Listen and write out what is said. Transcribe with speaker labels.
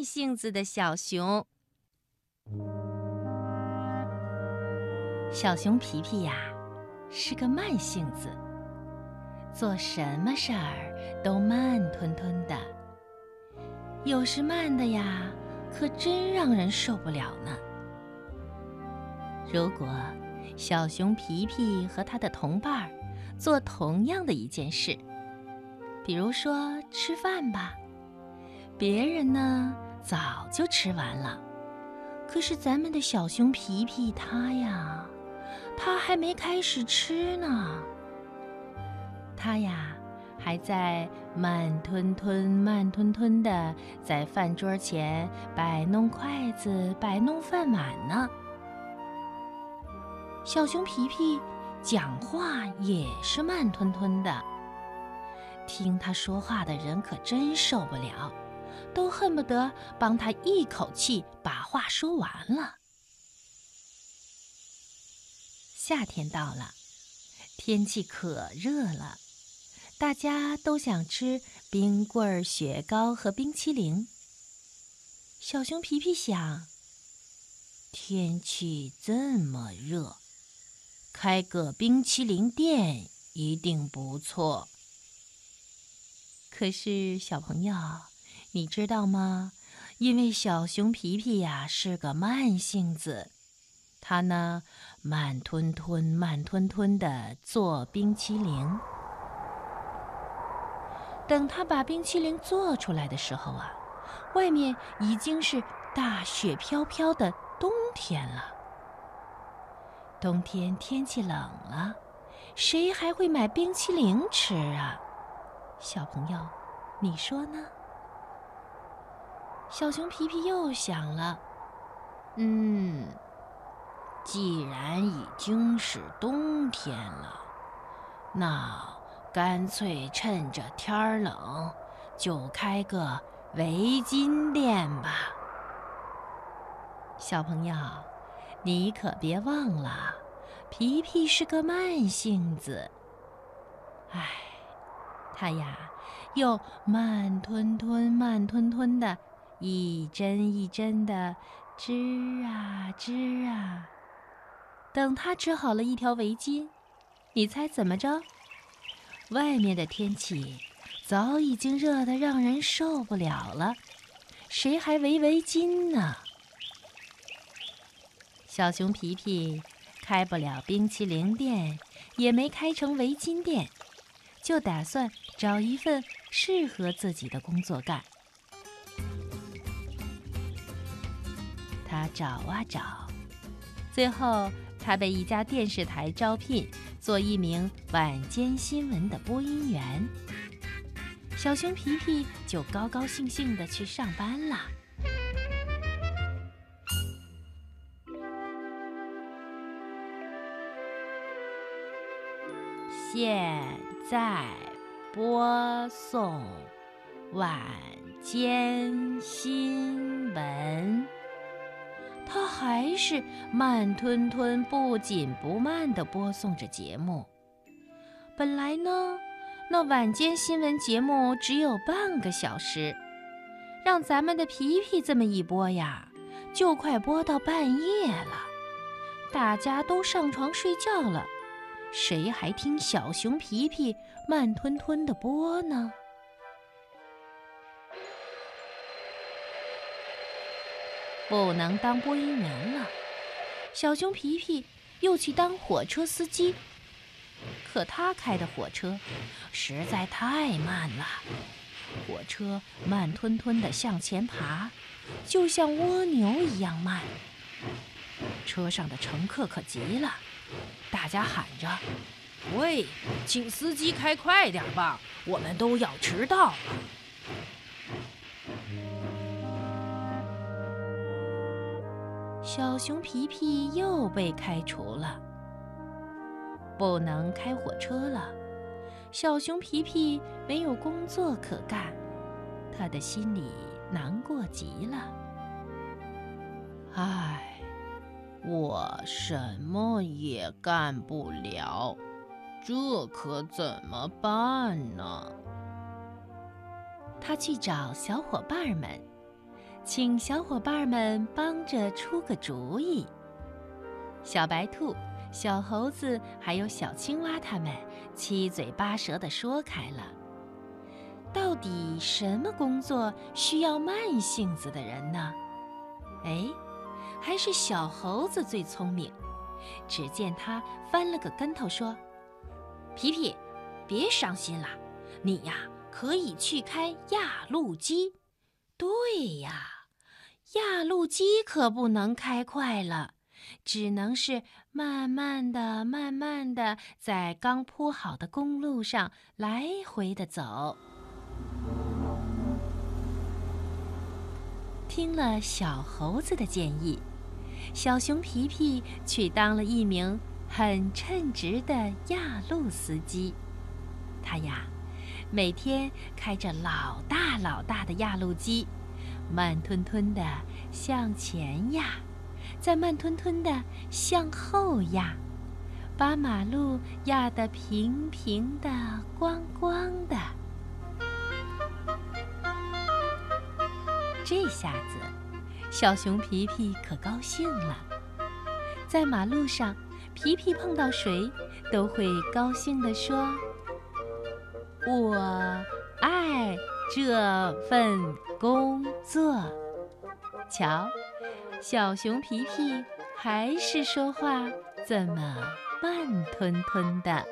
Speaker 1: 慢性子的小熊。小熊皮皮呀，是个慢性子，做什么事儿都慢吞吞的。有时慢的呀，可真让人受不了呢。如果小熊皮皮和他的同伴儿做同样的一件事，比如说吃饭吧，别人呢早就吃完了，可是咱们的小熊皮皮他呀。他还没开始吃呢，他呀还在慢吞吞、慢吞吞的在饭桌前摆弄筷子、摆弄饭碗呢。小熊皮皮讲话也是慢吞吞的，听他说话的人可真受不了，都恨不得帮他一口气把话说完了。夏天到了，天气可热了，大家都想吃冰棍、雪糕和冰淇淋。小熊皮皮想：天气这么热，开个冰淇淋店一定不错。可是，小朋友，你知道吗？因为小熊皮皮呀是个慢性子。他呢，慢吞吞、慢吞吞地做冰淇淋。等他把冰淇淋做出来的时候啊，外面已经是大雪飘飘的冬天了。冬天天气冷了，谁还会买冰淇淋吃啊？小朋友，你说呢？小熊皮皮又想了，嗯。既然已经是冬天了，那干脆趁着天儿冷，就开个围巾店吧。小朋友，你可别忘了，皮皮是个慢性子。唉，他呀，又慢吞吞、慢吞吞的，一针一针的织啊织啊。等他织好了一条围巾，你猜怎么着？外面的天气早已经热得让人受不了了，谁还围围巾呢？小熊皮皮开不了冰淇淋店，也没开成围巾店，就打算找一份适合自己的工作干。他找啊找，最后。他被一家电视台招聘做一名晚间新闻的播音员，小熊皮皮就高高兴兴的去上班了。现在播送晚间新闻。他还是慢吞吞、不紧不慢地播送着节目。本来呢，那晚间新闻节目只有半个小时，让咱们的皮皮这么一播呀，就快播到半夜了。大家都上床睡觉了，谁还听小熊皮皮慢吞吞地播呢？不能当播音员了，小熊皮皮又去当火车司机。可他开的火车实在太慢了，火车慢吞吞地向前爬，就像蜗牛一样慢。车上的乘客可急了，大家喊着：“喂，请司机开快点吧，我们都要迟到了。”小熊皮皮又被开除了，不能开火车了。小熊皮皮没有工作可干，他的心里难过极了。唉，我什么也干不了，这可怎么办呢？他去找小伙伴们。请小伙伴们帮着出个主意。小白兔、小猴子还有小青蛙，他们七嘴八舌地说开了：到底什么工作需要慢性子的人呢？哎，还是小猴子最聪明。只见他翻了个跟头，说：“皮皮，别伤心了，你呀可以去开压路机。对呀，压路机可不能开快了，只能是慢慢的、慢慢的在刚铺好的公路上来回的走。”听了小猴子的建议。小熊皮皮去当了一名很称职的压路司机。他呀，每天开着老大老大的压路机，慢吞吞地向前压，再慢吞吞地向后压，把马路压得平平的、光光的。这下子。小熊皮皮可高兴了，在马路上，皮皮碰到谁，都会高兴地说：“我爱这份工作。”瞧，小熊皮皮还是说话怎么慢吞吞的。